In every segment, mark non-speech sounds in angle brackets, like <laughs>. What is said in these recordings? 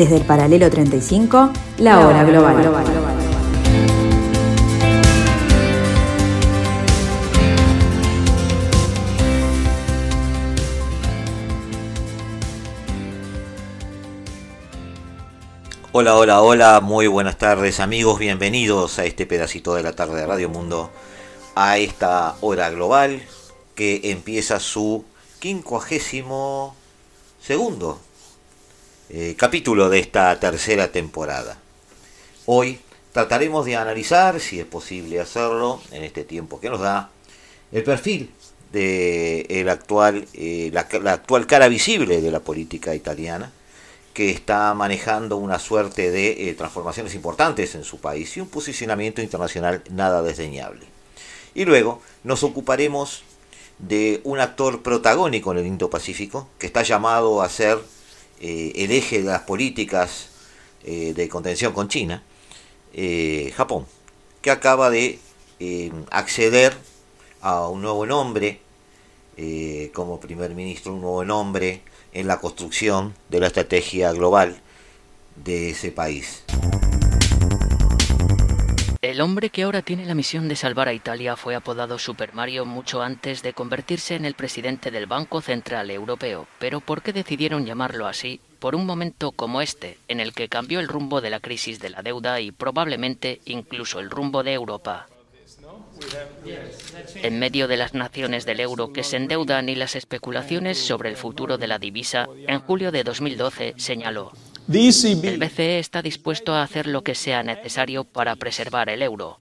Desde el paralelo 35, la hora global. Hola, hola, hola, muy buenas tardes amigos, bienvenidos a este pedacito de la tarde de Radio Mundo, a esta hora global que empieza su quincuagésimo segundo eh, capítulo de esta tercera temporada. Hoy trataremos de analizar, si es posible hacerlo en este tiempo que nos da, el perfil de el actual, eh, la, actual cara visible de la política italiana, que está manejando una suerte de eh, transformaciones importantes en su país y un posicionamiento internacional nada desdeñable. Y luego nos ocuparemos de un actor protagónico en el Indo-Pacífico, que está llamado a ser eh, el eje de las políticas eh, de contención con China, eh, Japón, que acaba de acceder a un nuevo nombre como primer ministro, un nuevo nombre en la construcción de la estrategia global de ese país. El hombre que ahora tiene la misión de salvar a Italia fue apodado Super Mario mucho antes de convertirse en el presidente del Banco Central Europeo. Pero ¿por qué decidieron llamarlo así por un momento como este, en el que cambió el rumbo de la crisis de la deuda y probablemente incluso el rumbo de Europa? En medio de las naciones del euro que se endeudan y las especulaciones sobre el futuro de la divisa, en julio de 2012 señaló, el BCE está dispuesto a hacer lo que sea necesario para preservar el euro.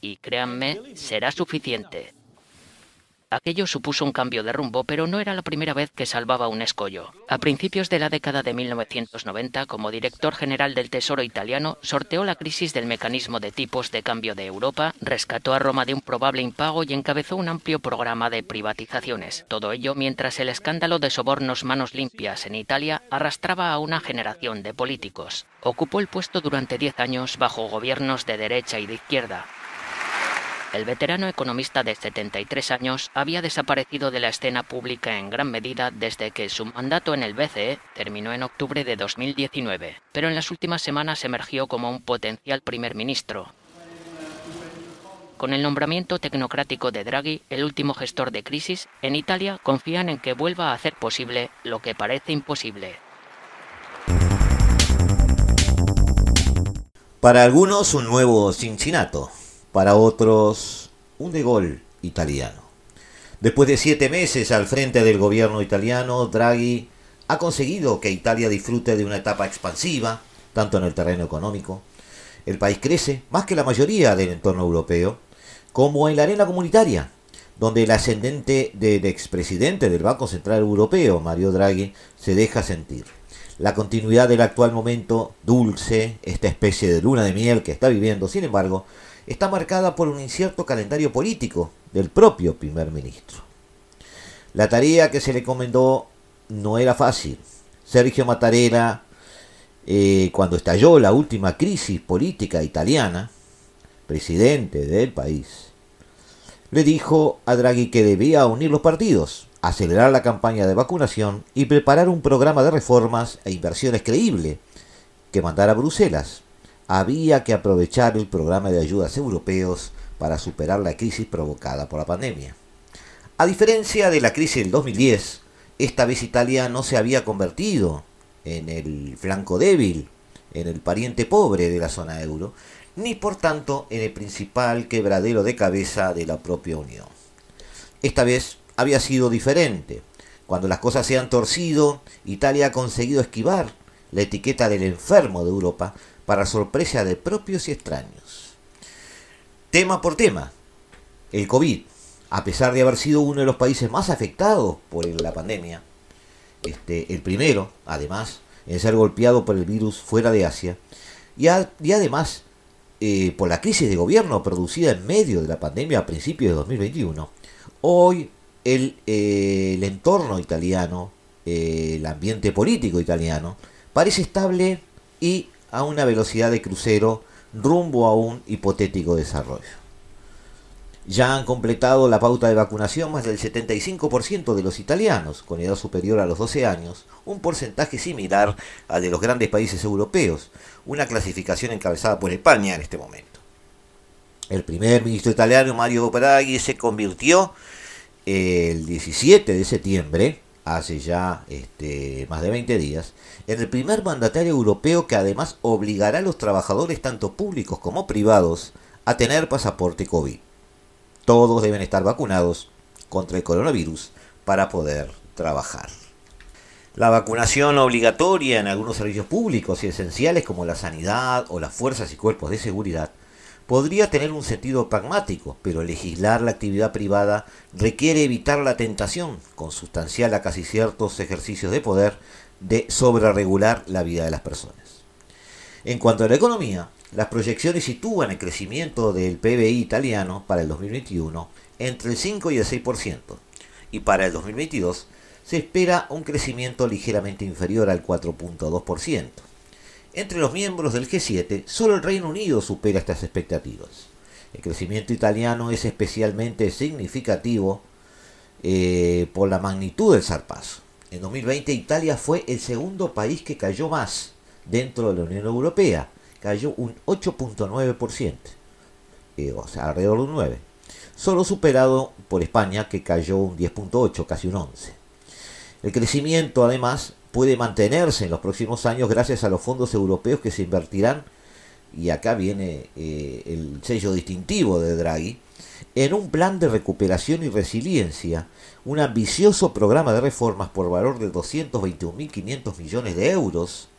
Y créanme, será suficiente. Aquello supuso un cambio de rumbo, pero no era la primera vez que salvaba un escollo. A principios de la década de 1990, como director general del Tesoro italiano, sorteó la crisis del mecanismo de tipos de cambio de Europa, rescató a Roma de un probable impago y encabezó un amplio programa de privatizaciones. Todo ello mientras el escándalo de sobornos manos limpias en Italia arrastraba a una generación de políticos. Ocupó el puesto durante 10 años bajo gobiernos de derecha y de izquierda, el veterano economista de 73 años había desaparecido de la escena pública en gran medida desde que su mandato en el BCE terminó en octubre de 2019, pero en las últimas semanas emergió como un potencial primer ministro. Con el nombramiento tecnocrático de Draghi, el último gestor de crisis, en Italia confían en que vuelva a hacer posible lo que parece imposible. Para algunos un nuevo Cincinnato, para otros un de gol italiano. Después de siete meses al frente del gobierno italiano, Draghi ha conseguido que Italia disfrute de una etapa expansiva, tanto en el terreno económico. El país crece más que la mayoría del entorno europeo, como en la arena comunitaria, donde el ascendente del expresidente del Banco Central Europeo, Mario Draghi, se deja sentir. La continuidad del actual momento dulce, esta especie de luna de miel que está viviendo, sin embargo, está marcada por un incierto calendario político del propio primer ministro. La tarea que se le encomendó no era fácil. Sergio Mattarella, eh, cuando estalló la última crisis política italiana, presidente del país, le dijo a Draghi que debía unir los partidos, acelerar la campaña de vacunación y preparar un programa de reformas e inversiones creíble que mandara a Bruselas había que aprovechar el programa de ayudas europeos para superar la crisis provocada por la pandemia. A diferencia de la crisis del 2010, esta vez Italia no se había convertido en el flanco débil, en el pariente pobre de la zona euro, ni por tanto en el principal quebradero de cabeza de la propia Unión. Esta vez había sido diferente. Cuando las cosas se han torcido, Italia ha conseguido esquivar la etiqueta del enfermo de Europa para sorpresa de propios y extraños. Tema por tema, el COVID, a pesar de haber sido uno de los países más afectados por la pandemia, este, el primero, además, en ser golpeado por el virus fuera de Asia, y, además eh, por la crisis de gobierno producida en medio de la pandemia a principios de 2021, hoy el, eh, el entorno italiano, eh, el ambiente político italiano, parece estable y a una velocidad de crucero rumbo a un hipotético desarrollo. Ya han completado la pauta de vacunación más del 75% de los italianos con edad superior a los 12 años, un porcentaje similar al de los grandes países europeos, una clasificación encabezada por España en este momento. El primer ministro italiano, Mario Draghi, se convirtió el 17 de septiembre, hace ya este, más de 20 días, en el primer mandatario europeo que además obligará a los trabajadores, tanto públicos como privados, a tener pasaporte COVID todos deben estar vacunados contra el coronavirus para poder trabajar. La vacunación obligatoria en algunos servicios públicos y esenciales como la sanidad o las fuerzas y cuerpos de seguridad podría tener un sentido pragmático, pero legislar la actividad privada requiere evitar la tentación, consustancial a casi ciertos ejercicios de poder, de sobreregular la vida de las personas. En cuanto a la economía, las proyecciones sitúan el crecimiento del PBI italiano para el 2021 entre el 5 y el 6%, y para el 2022 se espera un crecimiento ligeramente inferior al 4.2%. Entre los miembros del G7, solo el Reino Unido supera estas expectativas. El crecimiento italiano es especialmente significativo eh, por la magnitud del zarpazo. En 2020 Italia fue el segundo país que cayó más dentro de la Unión Europea, cayó un 8.9%, eh, o sea, alrededor de un 9%, solo superado por España que cayó un 10.8%, casi un 11%. El crecimiento además puede mantenerse en los próximos años gracias a los fondos europeos que se invertirán, y acá viene eh, el sello distintivo de Draghi, en un plan de recuperación y resiliencia, un ambicioso programa de reformas por valor de 221.500 millones de euros,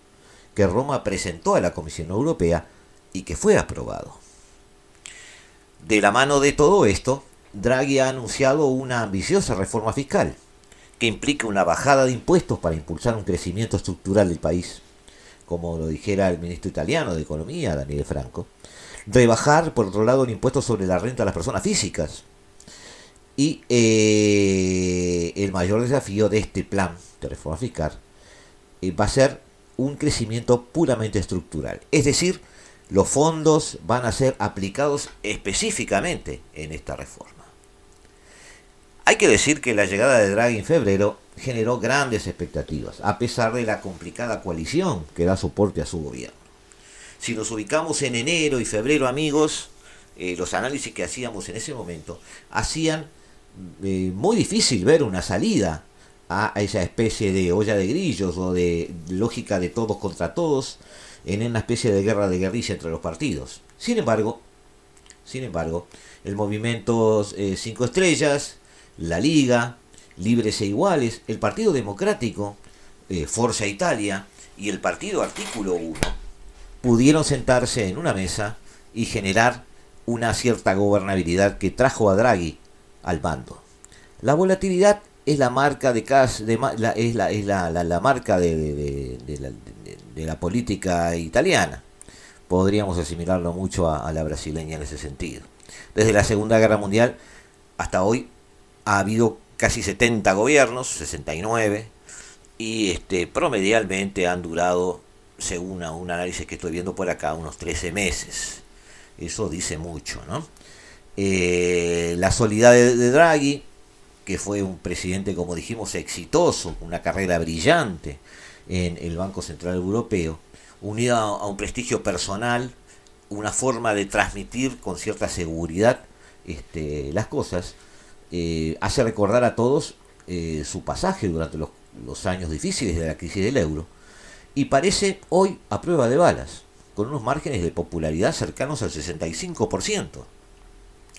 que Roma presentó a la Comisión Europea y que fue aprobado. De la mano de todo esto, Draghi ha anunciado una ambiciosa reforma fiscal, que implica una bajada de impuestos para impulsar un crecimiento estructural del país, como lo dijera el ministro italiano de Economía, Daniele Franco, rebajar, por otro lado, el impuesto sobre la renta a las personas físicas. Y eh, el mayor desafío de este plan de reforma fiscal eh, va a ser un crecimiento puramente estructural. Es decir, los fondos van a ser aplicados específicamente en esta reforma. Hay que decir que la llegada de Draghi en febrero generó grandes expectativas, a pesar de la complicada coalición que da soporte a su gobierno. Si nos ubicamos en enero y febrero, amigos, eh, los análisis que hacíamos en ese momento hacían eh, muy difícil ver una salida a esa especie de olla de grillos o de lógica de todos contra todos en una especie de guerra de guerrilla entre los partidos. Sin embargo, sin embargo, el movimiento 5 eh, estrellas, la Liga, Libres e Iguales, el Partido Democrático, eh, Forza Italia y el Partido Artículo 1 pudieron sentarse en una mesa y generar una cierta gobernabilidad que trajo a Draghi al bando. La volatilidad es la marca de, la, marca de, la, política italiana. Podríamos asimilarlo mucho a, la brasileña en ese sentido. Desde la Segunda Guerra Mundial hasta hoy ha habido casi 70 gobiernos, 69, y este, promedialmente han durado, según un análisis que estoy viendo por acá, unos 13 meses. Eso dice mucho, ¿no? Eh, la solidaridad de Draghi que fue un presidente, como dijimos, exitoso, una carrera brillante en el Banco Central Europeo, unida a un prestigio personal, una forma de transmitir con cierta seguridad este, las cosas, eh, hace recordar a todos eh, su pasaje durante los, años difíciles de la crisis del euro, y parece hoy a prueba de balas, con unos márgenes de popularidad cercanos al 65%.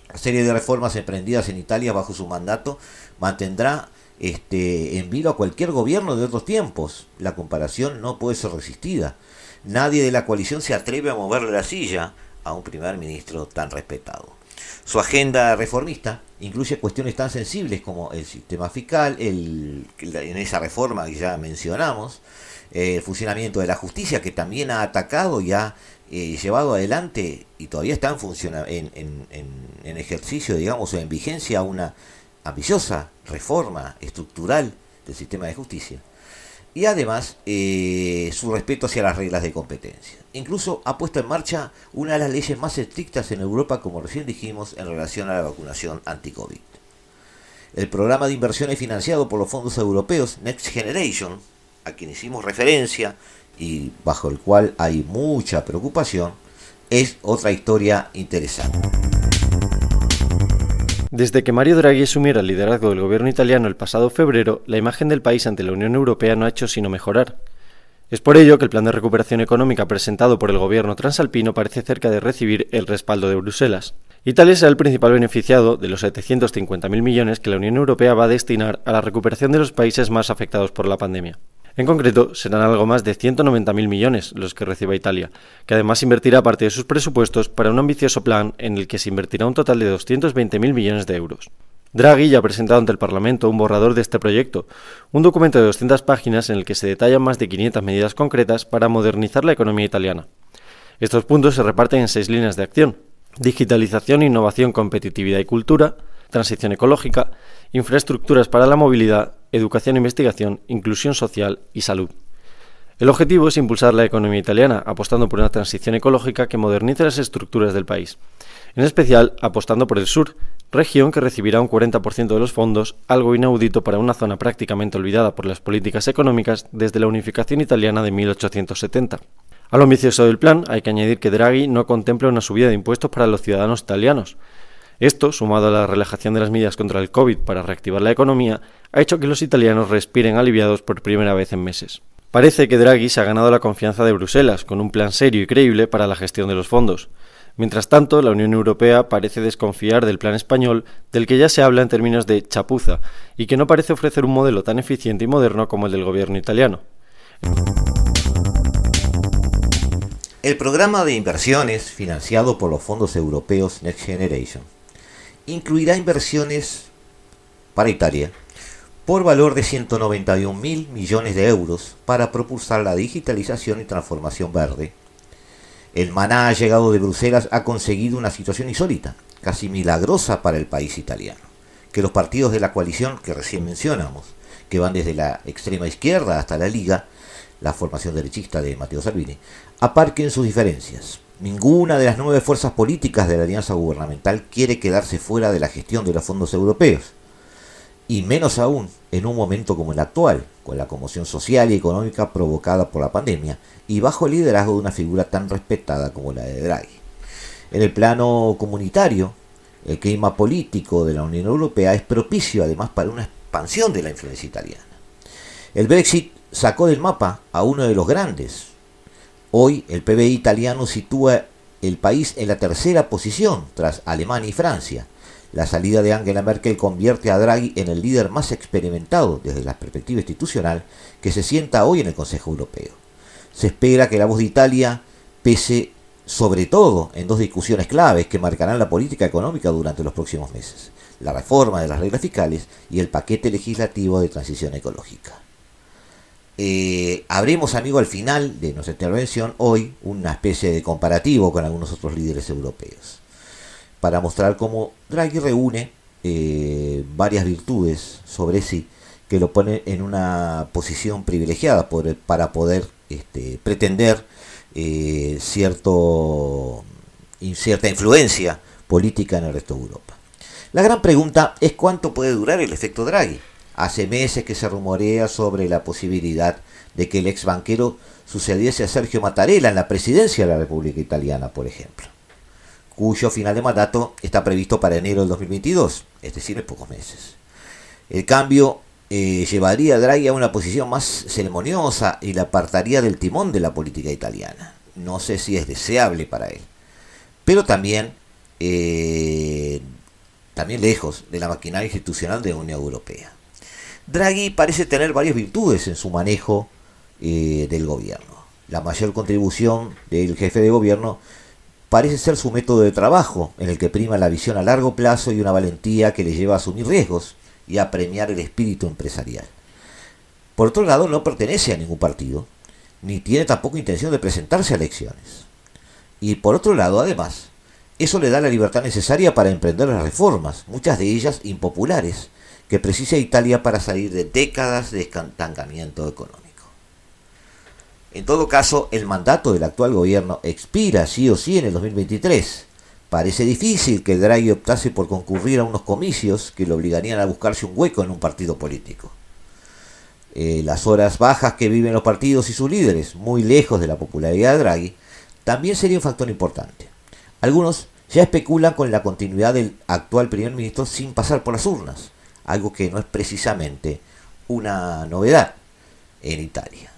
La serie de reformas emprendidas en Italia bajo su mandato mantendrá este, en vilo a cualquier gobierno de otros tiempos. La comparación no puede ser resistida. Nadie de la coalición se atreve a moverle la silla a un primer ministro tan respetado. Su agenda reformista incluye cuestiones tan sensibles como el sistema fiscal, el, en esa reforma que ya mencionamos, el funcionamiento de la justicia que también ha atacado y ha eh, llevado adelante y todavía está en, en, en, ejercicio, digamos, en vigencia una ambiciosa reforma estructural del sistema de justicia. Y además eh, su respeto hacia las reglas de competencia. Incluso ha puesto en marcha una de las leyes más estrictas en Europa, como recién dijimos, en relación a la vacunación anti-COVID. El programa de inversiones financiado por los fondos europeos Next Generation, a quien hicimos referencia y bajo el cual hay mucha preocupación, es otra historia interesante. Desde que Mario Draghi asumiera el liderazgo del gobierno italiano el pasado febrero, la imagen del país ante la Unión Europea no ha hecho sino mejorar. Es por ello que el plan de recuperación económica presentado por el gobierno transalpino parece cerca de recibir el respaldo de Bruselas. Italia será el principal beneficiado de los 750.000 millones que la Unión Europea va a destinar a la recuperación de los países más afectados por la pandemia. En concreto, serán algo más de 190.000 millones los que reciba Italia, que además invertirá parte de sus presupuestos para un ambicioso plan en el que se invertirá un total de 220.000 millones de euros. Draghi ya ha presentado ante el Parlamento un borrador de este proyecto, un documento de 200 páginas en el que se detallan más de 500 medidas concretas para modernizar la economía italiana. Estos puntos se reparten en seis líneas de acción. Digitalización, innovación, competitividad y cultura, transición ecológica, infraestructuras para la movilidad, educación e investigación, inclusión social y salud. El objetivo es impulsar la economía italiana, apostando por una transición ecológica que modernice las estructuras del país, en especial apostando por el sur, región que recibirá un 40% de los fondos, algo inaudito para una zona prácticamente olvidada por las políticas económicas desde la unificación italiana de 1870. A lo ambicioso del plan hay que añadir que Draghi no contempla una subida de impuestos para los ciudadanos italianos, esto, sumado a la relajación de las medidas contra el COVID para reactivar la economía, ha hecho que los italianos respiren aliviados por primera vez en meses. Parece que Draghi se ha ganado la confianza de Bruselas, con un plan serio y creíble para la gestión de los fondos. Mientras tanto, la Unión Europea parece desconfiar del plan español, del que ya se habla en términos de chapuza, y que no parece ofrecer un modelo tan eficiente y moderno como el del gobierno italiano. El programa de inversiones financiado por los fondos europeos Next Generation incluirá inversiones para Italia por valor de 191 mil millones de euros para propulsar la digitalización y transformación verde. El maná llegado de Bruselas ha conseguido una situación insólita, casi milagrosa para el país italiano, que los partidos de la coalición que recién mencionamos, que van desde la extrema izquierda hasta la Liga, la formación derechista de Matteo Salvini, aparquen sus diferencias, Ninguna de las nueve fuerzas políticas de la alianza gubernamental quiere quedarse fuera de la gestión de los fondos europeos, y menos aún en un momento como el actual, con la conmoción social y económica provocada por la pandemia, y bajo el liderazgo de una figura tan respetada como la de Draghi. En el plano comunitario, el clima político de la Unión Europea es propicio además para una expansión de la influencia italiana. El Brexit sacó del mapa a uno de los grandes, Hoy el PBI italiano sitúa el país en la tercera posición tras Alemania y Francia. La salida de Angela Merkel convierte a Draghi en el líder más experimentado desde la perspectiva institucional que se sienta hoy en el Consejo Europeo. Se espera que la voz de Italia pese sobre todo en dos discusiones claves que marcarán la política económica durante los próximos meses, la reforma de las reglas fiscales y el paquete legislativo de transición ecológica. Eh, habremos, amigo, al final de nuestra intervención hoy una especie de comparativo con algunos otros líderes europeos, para mostrar cómo Draghi reúne eh, varias virtudes sobre sí que lo pone en una posición privilegiada para poder este, pretender eh, cierto, cierta influencia política en el resto de Europa. La gran pregunta es cuánto puede durar el efecto Draghi. Hace meses que se rumorea sobre la posibilidad de que el ex banquero sucediese a Sergio Mattarella en la presidencia de la República Italiana, por ejemplo, cuyo final de mandato está previsto para enero del 2022, es decir, en pocos meses. El cambio eh, llevaría a Draghi a una posición más ceremoniosa y le apartaría del timón de la política italiana. No sé si es deseable para él, pero también, eh, también lejos de la maquinaria institucional de la Unión Europea. Draghi parece tener varias virtudes en su manejo eh, del gobierno. La mayor contribución del jefe de gobierno parece ser su método de trabajo, en el que prima la visión a largo plazo y una valentía que le lleva a asumir riesgos y a premiar el espíritu empresarial. Por otro lado, no pertenece a ningún partido, ni tiene tampoco intención de presentarse a elecciones. Y por otro lado, además, eso le da la libertad necesaria para emprender las reformas, muchas de ellas impopulares, que precisa Italia para salir de décadas de estancamiento económico. En todo caso, el mandato del actual gobierno expira sí o sí en el 2023. Parece difícil que Draghi optase por concurrir a unos comicios que le obligarían a buscarse un hueco en un partido político. Eh, las horas bajas que viven los partidos y sus líderes, muy lejos de la popularidad de Draghi, también sería un factor importante. Algunos ya especulan con la continuidad del actual primer ministro sin pasar por las urnas, algo que no es precisamente una novedad en Italia.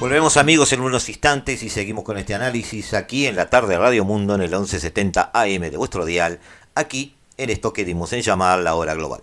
Volvemos amigos en unos instantes y seguimos con este análisis aquí en la tarde Radio Mundo en el 1170 AM de vuestro dial, aquí en esto que dimos en llamar la hora global.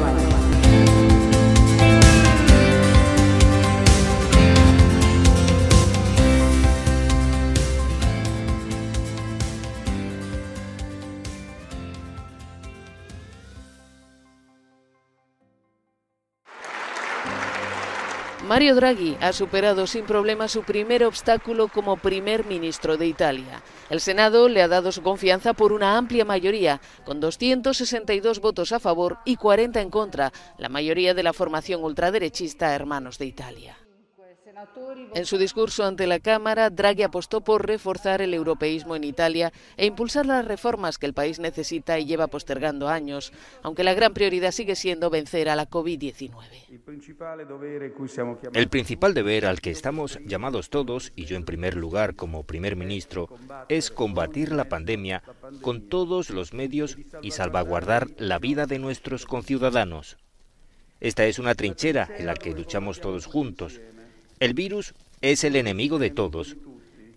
Mario Draghi ha superado sin problema su primer obstáculo como primer ministro de Italia. El Senado le ha dado su confianza por una amplia mayoría, con 262 votos a favor y 40 en contra, la mayoría de la formación ultraderechista Hermanos de Italia. En su discurso ante la Cámara, Draghi apostó por reforzar el europeísmo en Italia e impulsar las reformas que el país necesita y lleva postergando años, aunque la gran prioridad sigue siendo vencer a la COVID-19. El principal deber al que estamos llamados todos, y yo en primer lugar como primer ministro, es combatir la pandemia con todos los medios y salvaguardar la vida de nuestros conciudadanos. Esta es una trinchera en la que luchamos todos juntos el virus es el enemigo de todos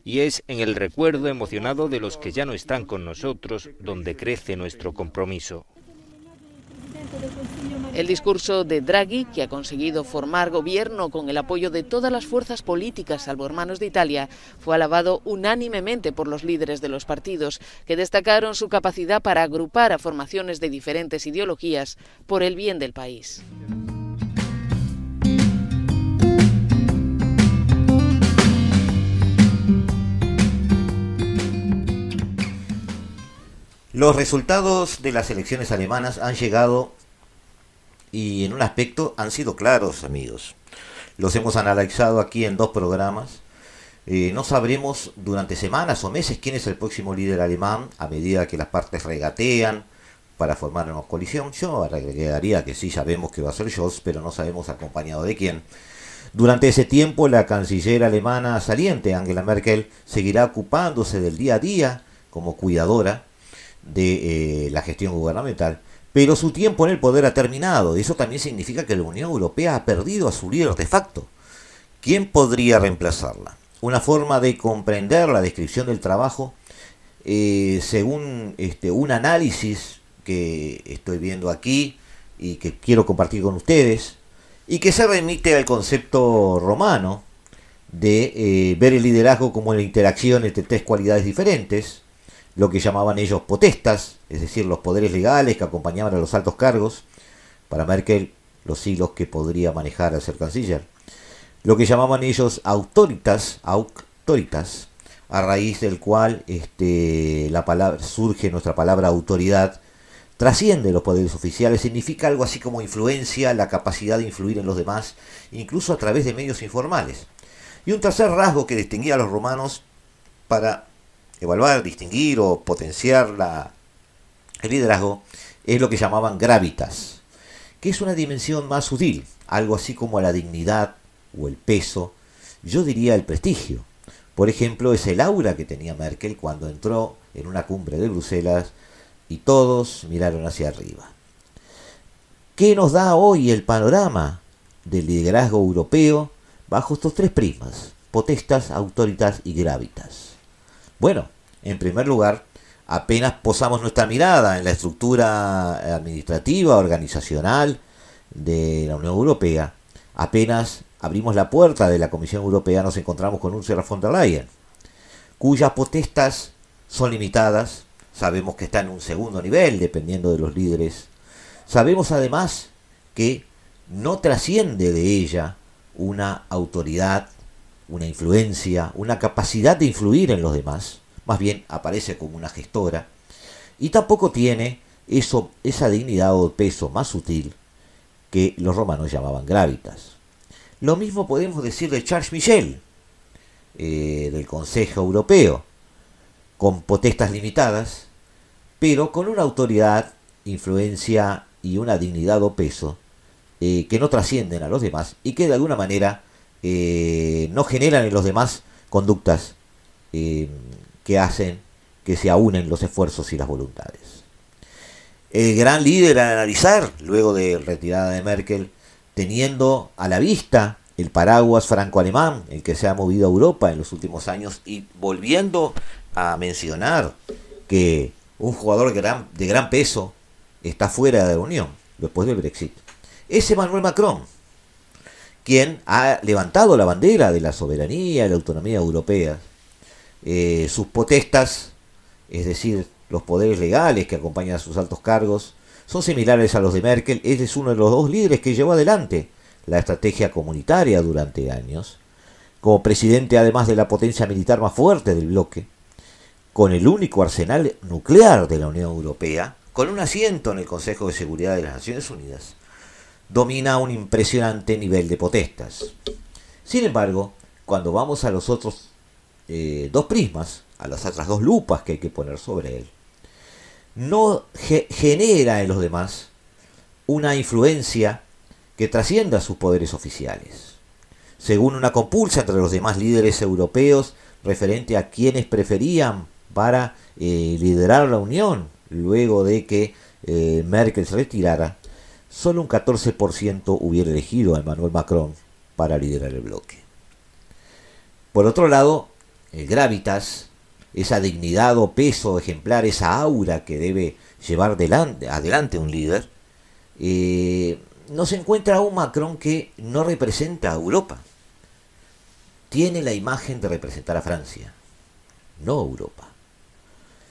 y es en el recuerdo emocionado de los que ya no están con nosotros donde crece nuestro compromiso. El discurso de Draghi, que ha conseguido formar gobierno con el apoyo de todas las fuerzas políticas, salvo hermanos de Italia, fue alabado unánimemente por los líderes de los partidos, que destacaron su capacidad para agrupar a formaciones de diferentes ideologías por el bien del país. Los resultados de las elecciones alemanas han llegado y en un aspecto han sido claros, amigos. Los hemos analizado aquí en dos programas. Eh, no sabremos durante semanas o meses quién es el próximo líder alemán a medida que las partes regatean para formar una coalición. Yo agregaría que sí sabemos que va a ser Scholz, pero no sabemos acompañado de quién. Durante ese tiempo, la canciller alemana saliente, Angela Merkel, seguirá ocupándose del día a día como cuidadora de eh, la gestión gubernamental, pero su tiempo en el poder ha terminado. y Eso también significa que la Unión Europea ha perdido a su líder de facto. ¿Quién podría reemplazarla? Una forma de comprender la descripción del trabajo, eh, según este, un análisis que estoy viendo aquí y que quiero compartir con ustedes, y que se remite al concepto romano de eh, ver el liderazgo como la interacción entre tres cualidades diferentes, lo que llamaban ellos potestas, es decir, los poderes legales que acompañaban a los altos cargos, para Merkel los hilos que podría manejar al ser canciller, lo que llamaban ellos autoritas, autoritas, a raíz del cual este, la palabra, surge nuestra palabra autoridad, trasciende los poderes oficiales, significa algo así como influencia, la capacidad de influir en los demás, incluso a través de medios informales. Y un tercer rasgo que distinguía a los romanos para evaluar, distinguir o potenciar la, el liderazgo es lo que llamaban gravitas, que es una dimensión más sutil, algo así como la dignidad o el peso, yo diría el prestigio. Por ejemplo, es el aura que tenía Merkel cuando entró en una cumbre de Bruselas y todos miraron hacia arriba. ¿Qué nos da hoy el panorama del liderazgo europeo bajo estos tres prismas? Potestas, autoritas y gravitas. Bueno, En primer lugar, apenas posamos nuestra mirada en la estructura administrativa, organizacional de la Unión Europea, apenas abrimos la puerta de la Comisión Europea nos encontramos con Ursula von der Leyen, cuyas potestas son limitadas, sabemos que está en un segundo nivel dependiendo de los líderes, sabemos además que no trasciende de ella una autoridad, una influencia, una capacidad de influir en los demás, más bien aparece como una gestora, y tampoco tiene eso, esa dignidad o peso más sutil que los romanos llamaban gravitas. Lo mismo podemos decir de Charles Michel, eh, del Consejo Europeo, con potestas limitadas, pero con una autoridad, influencia y una dignidad o peso eh, que no trascienden a los demás y que de alguna manera eh, no generan en los demás conductas que hacen que se aúnen los esfuerzos y las voluntades. El gran líder a analizar, luego de retirada de Merkel, teniendo a la vista el paraguas franco-alemán, el que se ha movido a Europa en los últimos años, y volviendo a mencionar que un jugador de gran peso está fuera de la Unión después del Brexit. Es Emmanuel Macron, quien ha levantado la bandera de la soberanía y la autonomía europea eh, sus potestas, es decir, los poderes legales que acompañan a sus altos cargos, son similares a los de Merkel. Él es uno de los dos líderes que llevó adelante la estrategia comunitaria durante años, como presidente además de la potencia militar más fuerte del bloque, con el único arsenal nuclear de la Unión Europea, con un asiento en el Consejo de Seguridad de las Naciones Unidas, domina un impresionante nivel de potestas. Sin embargo, cuando vamos a los otros eh, dos prismas, a las otras dos lupas que hay que poner sobre él, no genera en los demás una influencia que trascienda sus poderes oficiales. Según una compulsa entre los demás líderes europeos referente a quienes preferían para eh, liderar la Unión luego de que eh, Merkel se retirara, solo un 14% hubiera elegido a Emmanuel Macron para liderar el bloque. Por otro lado, el gravitas, esa dignidad o peso ejemplar, esa aura que debe llevar adelante un líder, eh, no se encuentra un Macron que no representa a Europa. Tiene la imagen de representar a Francia, no a Europa.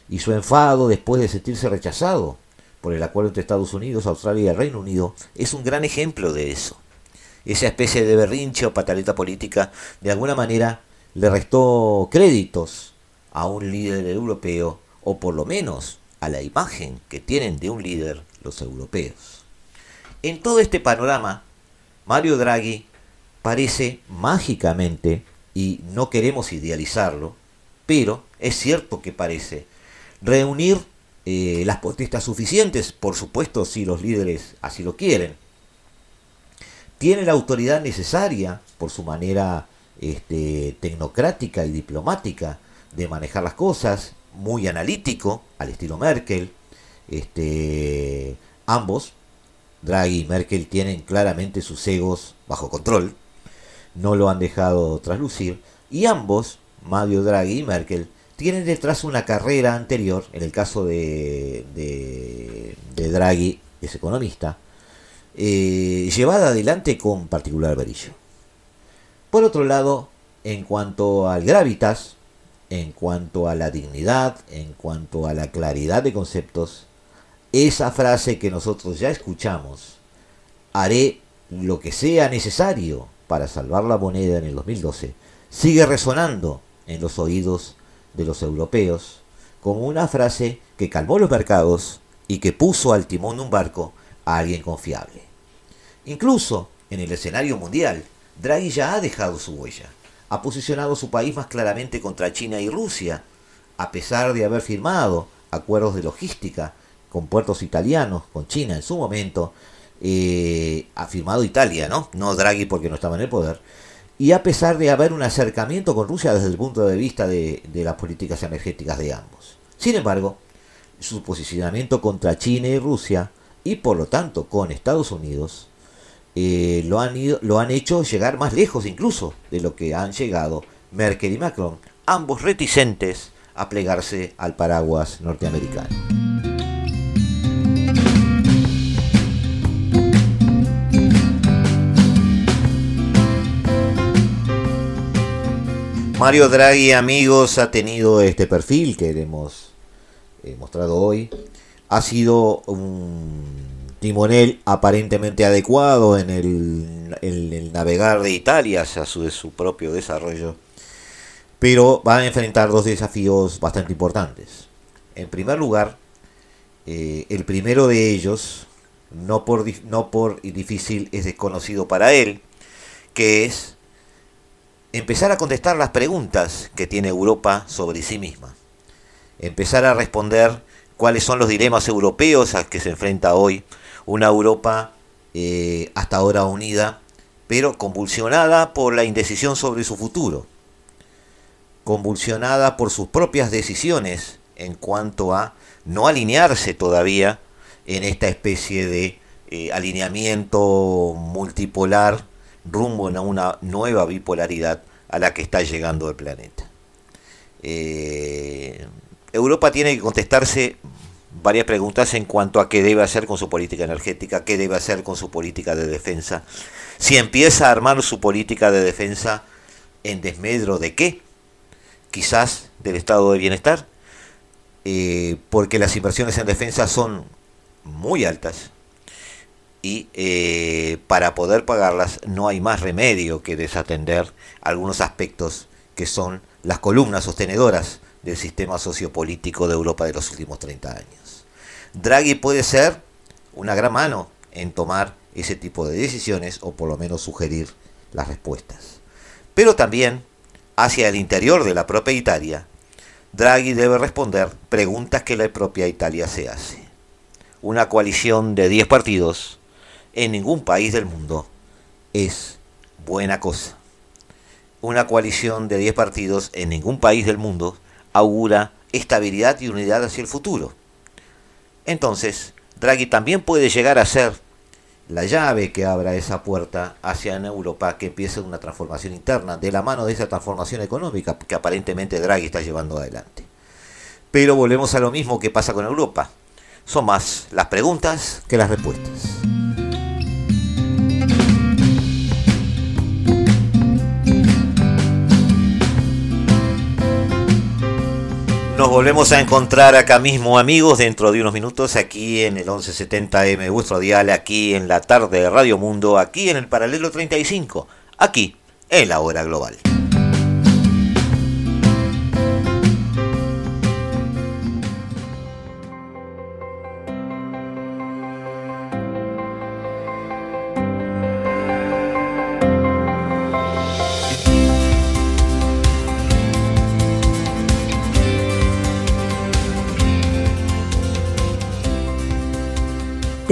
Y su enfado después de sentirse rechazado por el acuerdo entre Estados Unidos, Australia y el Reino Unido es un gran ejemplo de eso. Esa especie de berrinche o pataleta política de alguna manera le restó créditos a un líder europeo, o por lo menos a la imagen que tienen de un líder los europeos. En todo este panorama, Mario Draghi parece mágicamente, y no queremos idealizarlo, pero es cierto que parece reunir eh, las potestas suficientes, por supuesto si los líderes así lo quieren. Tiene la autoridad necesaria por su manera este, tecnocrática y diplomática de manejar las cosas, muy analítico, al estilo Merkel. Este, ambos, Draghi y Merkel, tienen claramente sus egos bajo control, no lo han dejado traslucir, y ambos, Mario Draghi y Merkel, tienen detrás una carrera anterior, en el caso de, de, Draghi, es economista, eh, llevada adelante con particular brillo. Por otro lado, en cuanto al gravitas, en cuanto a la dignidad, en cuanto a la claridad de conceptos, esa frase que nosotros ya escuchamos, haré lo que sea necesario para salvar la moneda en el 2012, sigue resonando en los oídos de los europeos como una frase que calmó los mercados y que puso al timón de un barco a alguien confiable. Incluso en el escenario mundial, Draghi ya ha dejado su huella. Ha posicionado su país más claramente contra China y Rusia, a pesar de haber firmado acuerdos de logística con puertos italianos, con China en su momento, eh, ha firmado Italia, ¿no? No Draghi porque no estaba en el poder. Y a pesar de haber un acercamiento con Rusia desde el punto de vista de, las políticas energéticas de ambos. Sin embargo, su posicionamiento contra China y Rusia, y por lo tanto con Estados Unidos, eh, lo, han ido, lo han hecho llegar más lejos incluso de lo que han llegado Merkel y Macron, ambos reticentes a plegarse al paraguas norteamericano. Mario Draghi, amigos, ha tenido este perfil que hemos mostrado hoy. Ha sido un timonel aparentemente adecuado en el, navegar de Italia hacia su, su propio desarrollo, pero va a enfrentar dos desafíos bastante importantes. En primer lugar, eh, el primero de ellos, no por, no por difícil, es desconocido para él, que es empezar a contestar las preguntas que tiene Europa sobre sí misma. Empezar a responder cuáles son los dilemas europeos a que se enfrenta hoy una Europa eh, hasta ahora unida, pero convulsionada por la indecisión sobre su futuro, convulsionada por sus propias decisiones en cuanto a no alinearse todavía en esta especie de eh, alineamiento multipolar rumbo a una nueva bipolaridad a la que está llegando el planeta. Eh, Europa tiene que contestarse varias preguntas en cuanto a qué debe hacer con su política energética, qué debe hacer con su política de defensa. Si empieza a armar su política de defensa en desmedro de qué, quizás del estado de bienestar, eh, porque las inversiones en defensa son muy altas, y eh, para poder pagarlas no hay más remedio que desatender algunos aspectos que son las columnas sostenedoras del sistema sociopolítico de Europa de los últimos 30 años. Draghi puede ser una gran mano en tomar ese tipo de decisiones o por lo menos sugerir las respuestas. Pero también hacia el interior de la propia Italia, Draghi debe responder preguntas que la propia Italia se hace. Una coalición de 10 partidos en ningún país del mundo es buena cosa. Una coalición de 10 partidos en ningún país del mundo augura estabilidad y unidad hacia el futuro. Entonces, Draghi también puede llegar a ser la llave que abra esa puerta hacia Europa que empiece una transformación interna de la mano de esa transformación económica que aparentemente Draghi está llevando adelante. Pero volvemos a lo mismo que pasa con Europa. Son más las preguntas que las respuestas. Nos volvemos a encontrar acá mismo, amigos, dentro de unos minutos, aquí en el 1170M, vuestro dial, aquí en la tarde de Radio Mundo, aquí en el paralelo 35, aquí en la hora global.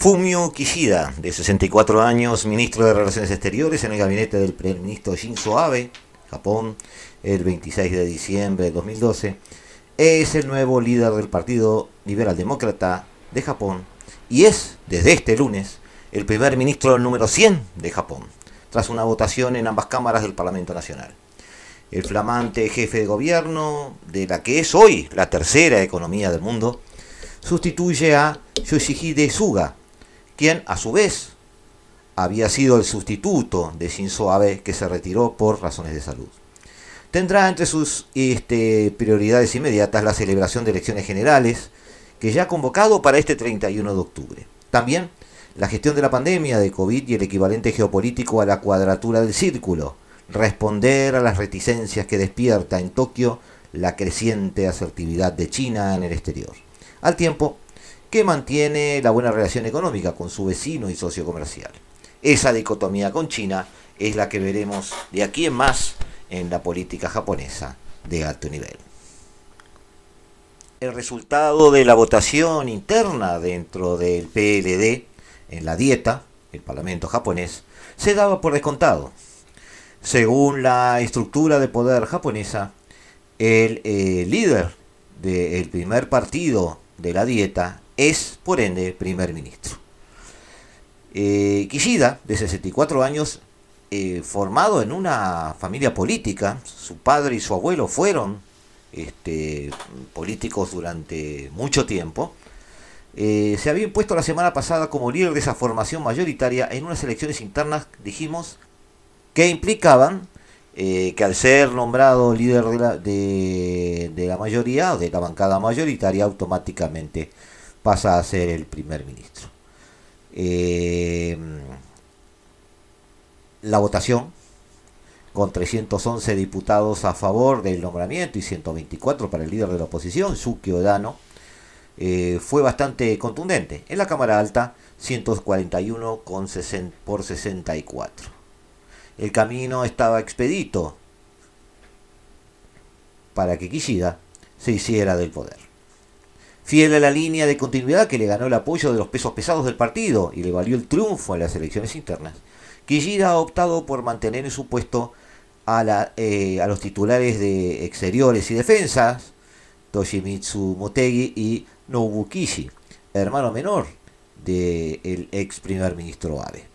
Fumio Kishida, de 64 años, ministro de Relaciones Exteriores en el gabinete del primer ministro Shinzo Abe, Japón, el 26 de diciembre de 2012, es el nuevo líder del Partido Liberal Demócrata de Japón y es, desde este lunes, el primer ministro número 100 de Japón, tras una votación en ambas cámaras del Parlamento Nacional. El flamante jefe de gobierno de la que es hoy la tercera economía del mundo, sustituye a Yoshihide Suga, quien a su vez había sido el sustituto de Shinzo Abe que se retiró por razones de salud. tendrá entre sus este, prioridades inmediatas la celebración de elecciones generales, que ya ha convocado para este 31 de octubre. También la gestión de la pandemia de COVID y el equivalente geopolítico a la cuadratura del círculo, responder a las reticencias que despierta en Tokio la creciente asertividad de China en el exterior, al tiempo que mantiene la buena relación económica con su vecino y socio comercial. Esa dicotomía con China es la que veremos de aquí en más en la política japonesa de alto nivel. El resultado de la votación interna dentro del PLD en la dieta, el Parlamento japonés, se daba por descontado. Según la estructura de poder japonesa, el eh, líder del primer partido de la dieta es, por ende, primer ministro. Eh, Kishida, de 64 años, eh, formado en una familia política, su padre y su abuelo fueron este, políticos durante mucho tiempo, eh, se había impuesto la semana pasada como líder de esa formación mayoritaria en unas elecciones internas, dijimos, que implicaban que al ser nombrado líder de la, de, la mayoría de la bancada mayoritaria, automáticamente pasa a ser el primer ministro. Eh, la votación, con 311 diputados a favor del nombramiento y 124 para el líder de la oposición, Suki Odano, eh, fue bastante contundente. En la Cámara Alta, 141 con por 64. El camino estaba expedito para que Kishida se hiciera del poder. Fiel a la línea de continuidad que le ganó el apoyo de los pesos pesados del partido y le valió el triunfo en las elecciones internas, Kishida ha optado por mantener en su puesto a, eh, los titulares de exteriores y defensas, Toshimitsu Motegi y Nobu Kishi, hermano menor del ex primer ministro Abe.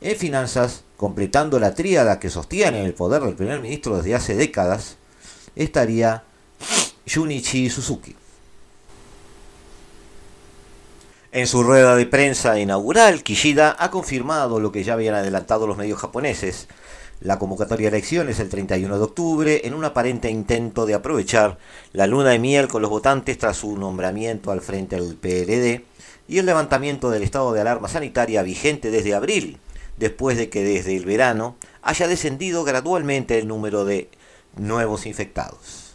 En finanzas, completando la tríada que sostiene el poder del primer ministro desde hace décadas, estaría Junichi Suzuki. En su rueda de prensa inaugural, Kishida ha confirmado lo que ya habían adelantado los medios japoneses, la convocatoria de elecciones el 31 de octubre en un aparente intento de aprovechar la luna de miel con los votantes tras su nombramiento al frente del PLD y el levantamiento del estado de alarma sanitaria vigente desde abril, después de que desde el verano haya descendido gradualmente el número de nuevos infectados.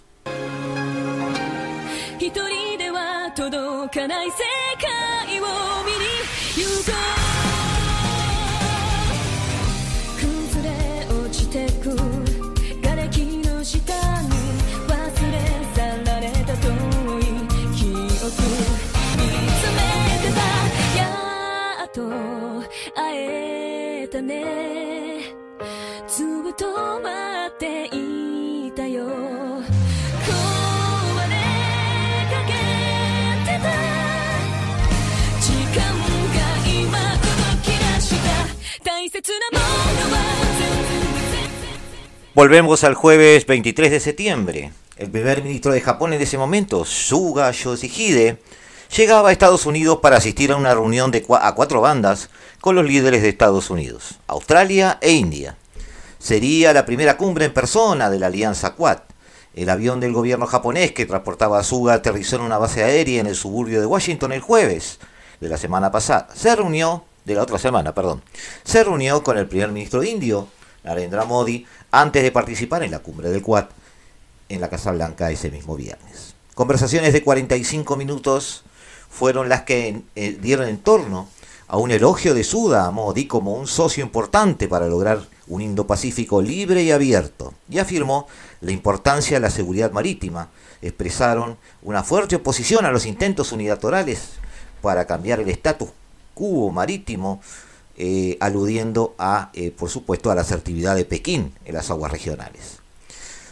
会えたね。ずっと待って Volvemos al jueves 23 de septiembre. El primer ministro de Japón en ese momento, Suga Yoshihide, llegaba a Estados Unidos para asistir a una reunión de a cuatro bandas con los líderes de Estados Unidos, Australia e India. Sería la primera cumbre en persona de la Alianza Quad. El avión del gobierno japonés que transportaba a Suga aterrizó en una base aérea en el suburbio de Washington el jueves de la semana pasada. Se reunió, de la otra semana, perdón, se reunió con el primer ministro indio, Narendra Modi, antes de participar en la cumbre del Quad en la Casa Blanca ese mismo viernes. Conversaciones de 45 minutos fueron las que eh, dieron en torno a un elogio de Suda a Modi como un socio importante para lograr un Indo-Pacífico libre y abierto, y afirmó la importancia de la seguridad marítima. Expresaron una fuerte oposición a los intentos unilaterales para cambiar el estatus quo marítimo eh, aludiendo a, eh, por supuesto, a la asertividad de Pekín en las aguas regionales.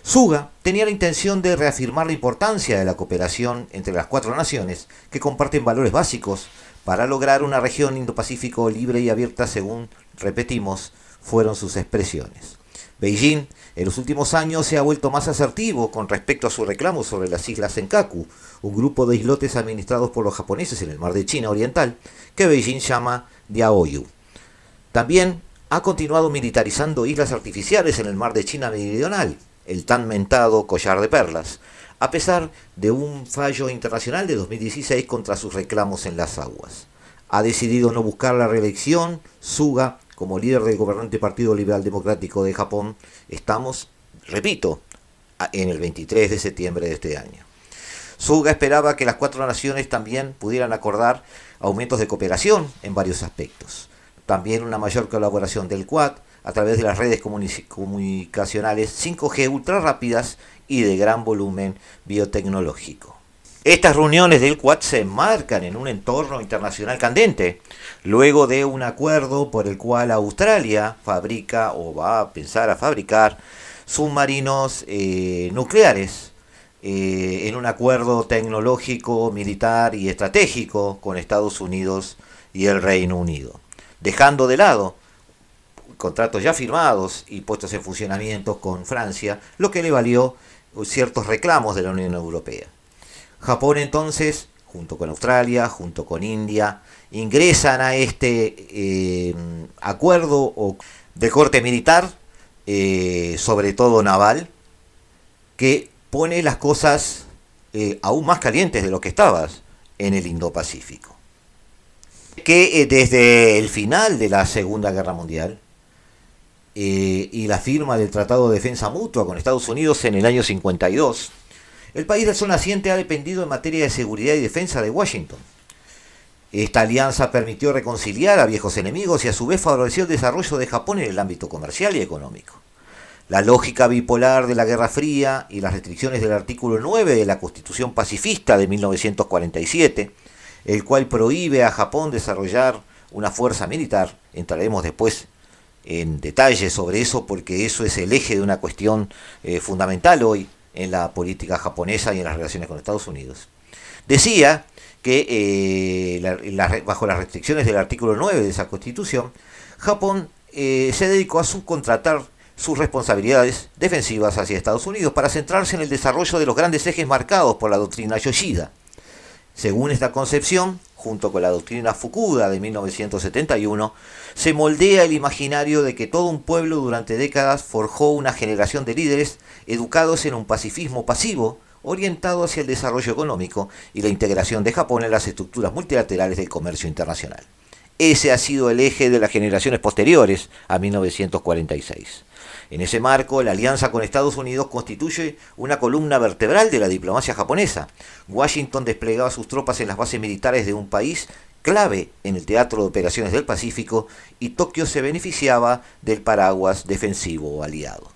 Suga tenía la intención de reafirmar la importancia de la cooperación entre las cuatro naciones que comparten valores básicos para lograr una región Indo-Pacífico libre y abierta según, repetimos, fueron sus expresiones. Beijing en los últimos años se ha vuelto más asertivo con respecto a su reclamo sobre las islas Senkaku, un grupo de islotes administrados por los japoneses en el mar de China Oriental, que Beijing llama Diaoyu. También ha continuado militarizando islas artificiales en el mar de China Meridional, el tan mentado collar de perlas, a pesar de un fallo internacional de 2016 contra sus reclamos en las aguas. Ha decidido no buscar la reelección, Suga, como líder del gobernante Partido Liberal Democrático de Japón, estamos, repito, en el 23 de septiembre de este año. Suga esperaba que las cuatro naciones también pudieran acordar aumentos de cooperación en varios aspectos. También una mayor colaboración del Quad a través de las redes comunicacionales 5G ultra rápidas y de gran volumen biotecnológico. Estas reuniones del Quad se enmarcan en un entorno internacional candente, luego de un acuerdo por el cual Australia fabrica o va a pensar a fabricar submarinos eh, nucleares eh, en un acuerdo tecnológico, militar y estratégico con Estados Unidos y el Reino Unido, dejando de lado contratos ya firmados y puestos en funcionamiento con Francia, lo que le valió ciertos reclamos de la Unión Europea. Japón entonces, junto con Australia, junto con India, ingresan a este eh, acuerdo de corte militar, eh, sobre todo naval, que pone las cosas eh, aún más calientes de lo que estabas en el Indo-Pacífico. Que desde el final de la Segunda Guerra Mundial y la firma del Tratado de Defensa Mutua con Estados Unidos en el año 52, el país del sol naciente ha dependido en materia de seguridad y defensa de Washington. Esta alianza permitió reconciliar a viejos enemigos y a su vez favoreció el desarrollo de Japón en el ámbito comercial y económico. La lógica bipolar de la Guerra Fría y las restricciones del artículo 9 de la Constitución pacifista de 1947, el cual prohíbe a Japón desarrollar una fuerza militar, entraremos después en detalle sobre eso porque eso es el eje de una cuestión eh, fundamental hoy en la política japonesa y en las relaciones con Estados Unidos. Decía que eh, bajo las restricciones del artículo 9 de esa constitución, Japón eh, se dedicó a subcontratar sus responsabilidades defensivas hacia Estados Unidos para centrarse en el desarrollo de los grandes ejes marcados por la doctrina Yoshida. Según esta concepción, junto con la doctrina Fukuda de 1971, se moldea el imaginario de que todo un pueblo durante décadas forjó una generación de líderes educados en un pacifismo pasivo, orientado hacia el desarrollo económico y la integración de Japón en las estructuras multilaterales del comercio internacional. Ese ha sido el eje de las generaciones posteriores a 1946. En ese marco, la alianza con Estados Unidos constituye una columna vertebral de la diplomacia japonesa. Washington desplegaba sus tropas en las bases militares de un país clave en el teatro de operaciones del Pacífico y Tokio se beneficiaba del paraguas defensivo aliado.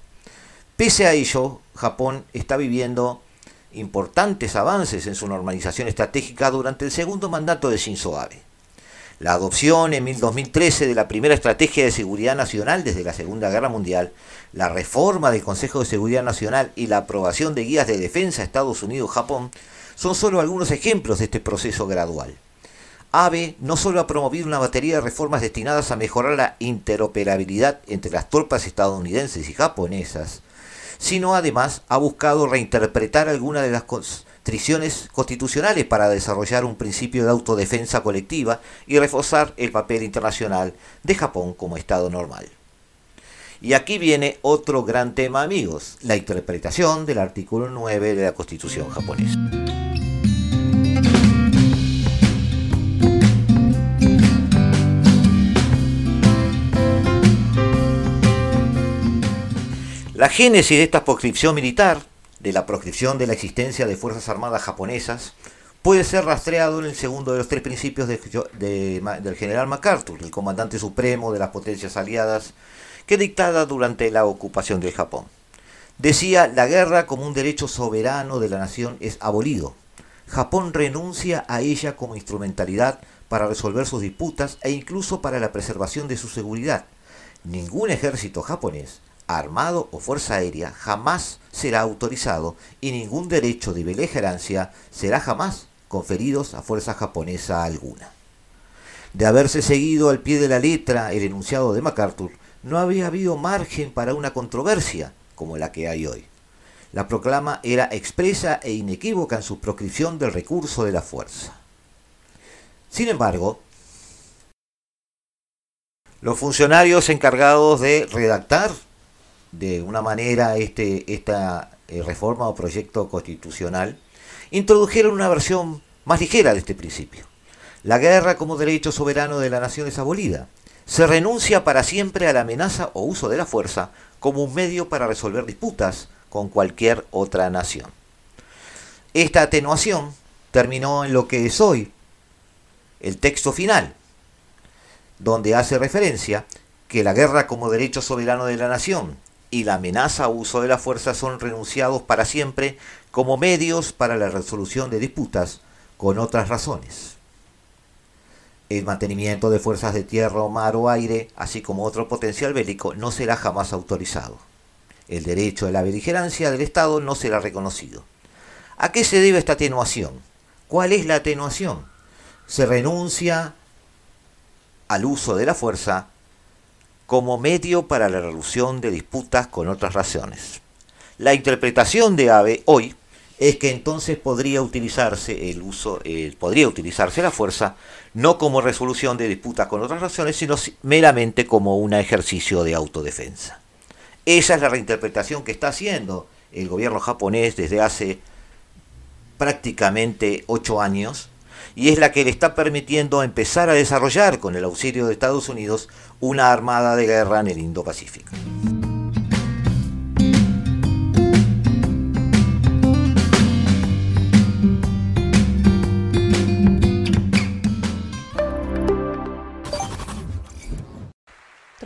Pese a ello, Japón está viviendo importantes avances en su normalización estratégica durante el segundo mandato de Shinzo Abe. La adopción en 2013 de la primera estrategia de seguridad nacional desde la Segunda Guerra Mundial, la reforma del Consejo de Seguridad Nacional y la aprobación de guías de defensa Estados Unidos-Japón son solo algunos ejemplos de este proceso gradual. ABE no solo ha promovido una batería de reformas destinadas a mejorar la interoperabilidad entre las tropas estadounidenses y japonesas, sino además ha buscado reinterpretar algunas de las constitucionales para desarrollar un principio de autodefensa colectiva y reforzar el papel internacional de Japón como Estado normal. Y aquí viene otro gran tema, amigos, la interpretación del artículo 9 de la Constitución japonesa. La génesis de esta proscripción militar de la proscripción de la existencia de Fuerzas Armadas japonesas puede ser rastreado en el segundo de los tres principios del general MacArthur, el comandante supremo de las potencias aliadas, que dictada durante la ocupación del Japón. Decía, la guerra como un derecho soberano de la nación es abolido. Japón renuncia a ella como instrumentalidad para resolver sus disputas e incluso para la preservación de su seguridad. Ningún ejército japonés armado o fuerza aérea jamás será autorizado y ningún derecho de beligerancia será jamás conferidos a fuerza japonesa alguna. De haberse seguido al pie de la letra el enunciado de MacArthur, no había habido margen para una controversia como la que hay hoy. La proclama era expresa e inequívoca en su proscripción del recurso de la fuerza. Sin embargo, los funcionarios encargados de redactar de una manera este, esta eh, reforma o proyecto constitucional, introdujeron una versión más ligera de este principio. La guerra como derecho soberano de la nación es abolida. Se renuncia para siempre a la amenaza o uso de la fuerza como un medio para resolver disputas con cualquier otra nación. Esta atenuación terminó en lo que es hoy el texto final, donde hace referencia que la guerra como derecho soberano de la nación y la amenaza o uso de la fuerza son renunciados para siempre como medios para la resolución de disputas con otras razones. El mantenimiento de fuerzas de tierra, mar o aire, así como otro potencial bélico, no será jamás autorizado. El derecho de la beligerancia del Estado no será reconocido. ¿A qué se debe esta atenuación? ¿Cuál es la atenuación? Se renuncia al uso de la fuerza como medio para la resolución de disputas con otras razones. La interpretación de AVE hoy es que entonces podría utilizarse el uso, podría utilizarse la fuerza no como resolución de disputas con otras razones, sino meramente como un ejercicio de autodefensa. Esa es la reinterpretación que está haciendo el gobierno japonés desde hace prácticamente ocho años y es la que le está permitiendo empezar a desarrollar con el auxilio de Estados Unidos una armada de guerra en el Indo-Pacífico.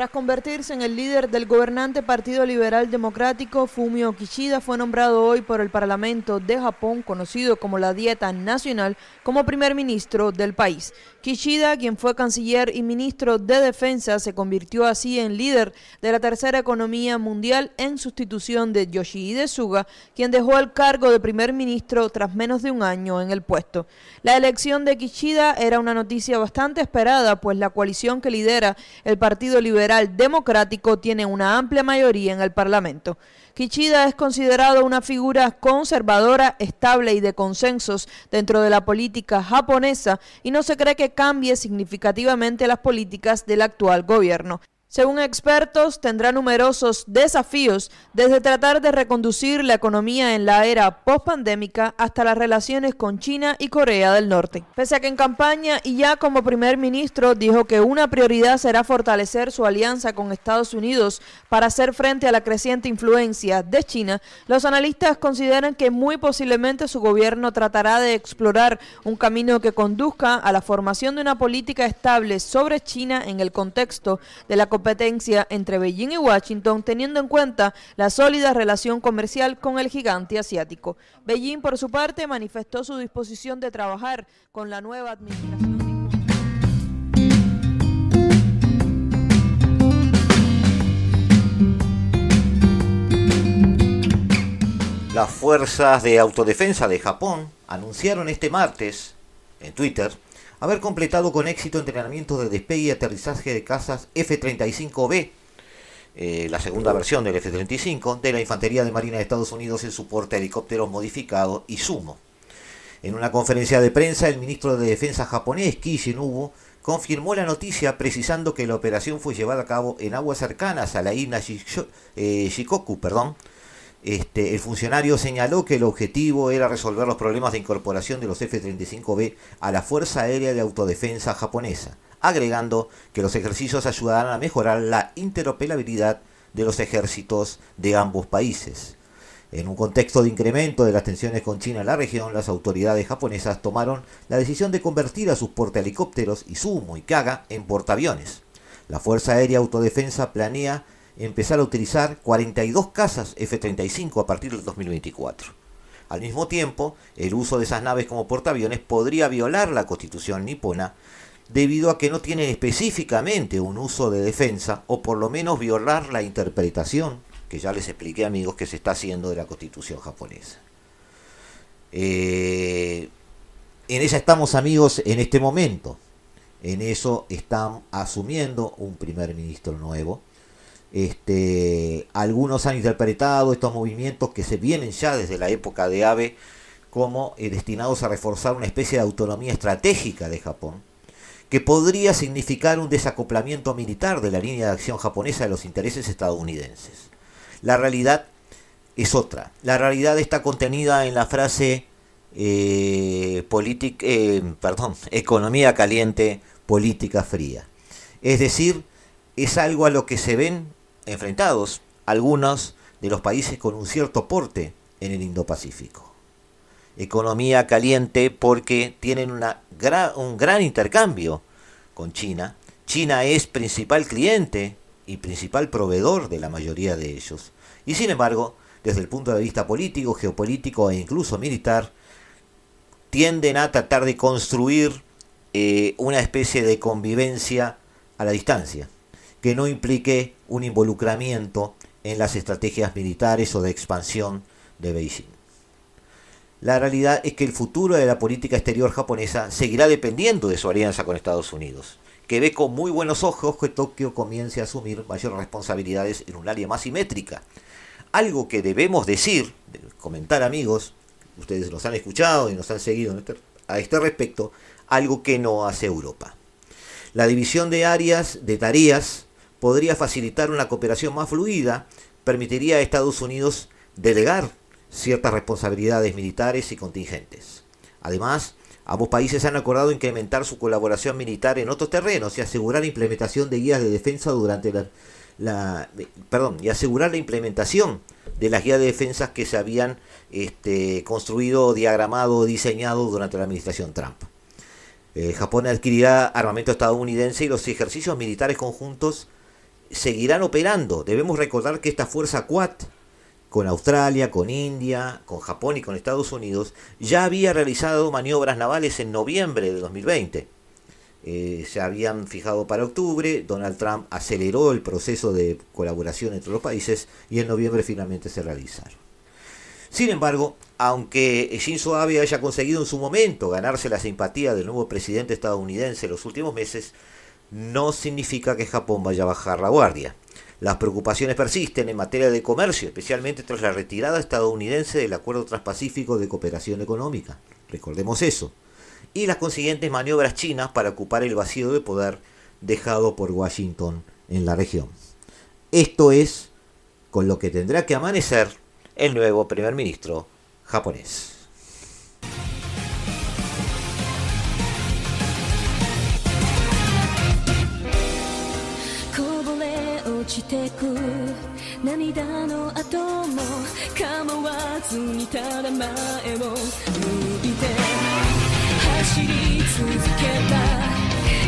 Tras convertirse en el líder del gobernante Partido Liberal Democrático, Fumio Kishida fue nombrado hoy por el Parlamento de Japón, conocido como la Dieta Nacional, como primer ministro del país. Kishida, quien fue canciller y ministro de Defensa, se convirtió así en líder de la tercera economía mundial en sustitución de Yoshihide Suga, quien dejó el cargo de primer ministro tras menos de un año en el puesto. La elección de Kishida era una noticia bastante esperada, pues la coalición que lidera el Partido Liberal democrático tiene una amplia mayoría en el Parlamento. Kichida es considerado una figura conservadora, estable y de consensos dentro de la política japonesa y no se cree que cambie significativamente las políticas del actual gobierno. Según expertos, tendrá numerosos desafíos, desde tratar de reconducir la economía en la era post-pandémica hasta las relaciones con China y Corea del Norte. Pese a que en campaña y ya como primer ministro dijo que una prioridad será fortalecer su alianza con Estados Unidos para hacer frente a la creciente influencia de China, los analistas consideran que muy posiblemente su gobierno tratará de explorar un camino que conduzca a la formación de una política estable sobre China en el contexto de la competencia entre Beijing y Washington, teniendo en cuenta la sólida relación comercial con el gigante asiático. Beijing, por su parte, manifestó su disposición de trabajar con la nueva administración. Las fuerzas de autodefensa de Japón anunciaron este martes en Twitter haber completado con éxito entrenamientos de despegue y aterrizaje de cazas F-35B, eh, la segunda versión del F-35, de la Infantería de Marina de Estados Unidos en soporte a helicópteros modificados y Sumo. En una conferencia de prensa, el ministro de Defensa japonés, Ki confirmó la noticia precisando que la operación fue llevada a cabo en aguas cercanas a la isla eh, Shikoku, perdón, este, el funcionario señaló que el objetivo era resolver los problemas de incorporación de los F-35B a la Fuerza Aérea de Autodefensa japonesa, agregando que los ejercicios ayudarán a mejorar la interoperabilidad de los ejércitos de ambos países. En un contexto de incremento de las tensiones con China en la región, las autoridades japonesas tomaron la decisión de convertir a sus portahelicópteros Izumo y Kaga en portaaviones. La Fuerza Aérea Autodefensa planea empezar a utilizar 42 casas F-35 a partir del 2024. Al mismo tiempo, el uso de esas naves como portaaviones podría violar la constitución nipona debido a que no tienen específicamente un uso de defensa o por lo menos violar la interpretación que ya les expliqué amigos que se está haciendo de la constitución japonesa. Eh, en esa estamos amigos en este momento. En eso están asumiendo un primer ministro nuevo este, algunos han interpretado estos movimientos que se vienen ya desde la época de Abe como eh, destinados a reforzar una especie de autonomía estratégica de Japón, que podría significar un desacoplamiento militar de la línea de acción japonesa de los intereses estadounidenses. La realidad es otra. La realidad está contenida en la frase eh, eh, perdón, <laughs> economía caliente, política fría. Es decir, es algo a lo que se ven enfrentados algunos de los países con un cierto porte en el Indo-Pacífico. Economía caliente porque tienen una un gran intercambio con China. China es principal cliente y principal proveedor de la mayoría de ellos. Y sin embargo, desde el punto de vista político, geopolítico e incluso militar, tienden a tratar de construir eh, una especie de convivencia a la distancia, que no implique un involucramiento en las estrategias militares o de expansión de Beijing. La realidad es que el futuro de la política exterior japonesa seguirá dependiendo de su alianza con Estados Unidos, que ve con muy buenos ojos que Tokio comience a asumir mayores responsabilidades en un área más simétrica. Algo que debemos decir, comentar amigos, ustedes nos han escuchado y nos han seguido este, a este respecto, algo que no hace Europa. La división de áreas, de tareas, podría facilitar una cooperación más fluida, permitiría a Estados Unidos delegar ciertas responsabilidades militares y contingentes. Además, ambos países han acordado incrementar su colaboración militar en otros terrenos y asegurar la implementación de guías de defensa durante la, perdón, y asegurar la implementación de las guías de defensa que se habían este, construido, diagramado, diseñado durante la administración Trump. Eh, Japón adquirirá armamento estadounidense y los ejercicios militares conjuntos seguirán operando. Debemos recordar que esta fuerza Quad, con Australia, con India, con Japón y con Estados Unidos, ya había realizado maniobras navales en noviembre de 2020. Eh, se habían fijado para octubre, Donald Trump aceleró el proceso de colaboración entre los países y en noviembre finalmente se realizaron. Sin embargo, aunque Shinzo Abe haya conseguido en su momento ganarse la simpatía del nuevo presidente estadounidense en los últimos meses, no significa que Japón vaya a bajar la guardia. Las preocupaciones persisten en materia de comercio, especialmente tras la retirada estadounidense del Acuerdo Transpacífico de Cooperación Económica. Recordemos eso. Y las consiguientes maniobras chinas para ocupar el vacío de poder dejado por Washington en la región. Esto es con lo que tendrá que amanecer el nuevo primer ministro japonés. ちてく涙の後も構わずにただ前を向いて。走り続けた。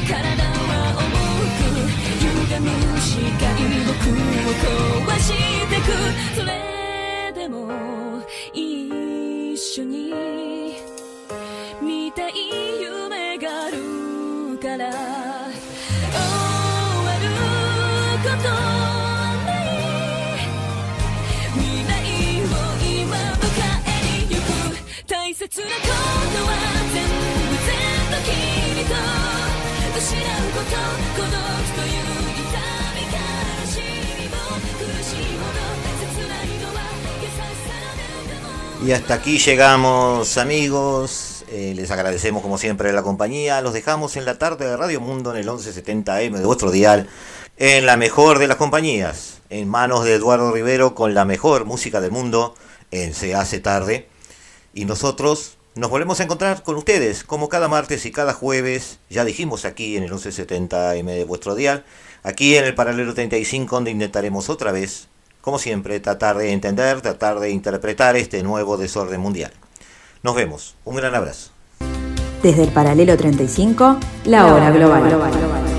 体は重く歪む視界僕を壊してく。Y hasta aquí llegamos amigos, eh, les agradecemos como siempre la compañía, los dejamos en la tarde de Radio Mundo en el 1170M de vuestro dial, en la mejor de las compañías, en manos de Eduardo Rivero con la mejor música del mundo en Se hace tarde. Y nosotros nos volvemos a encontrar con ustedes, como cada martes y cada jueves, ya dijimos aquí en el 1170M de vuestro dial, aquí en el paralelo 35, donde intentaremos otra vez, como siempre, tratar de entender, tratar de interpretar este nuevo desorden mundial. Nos vemos, un gran abrazo. Desde el paralelo 35, la hora global.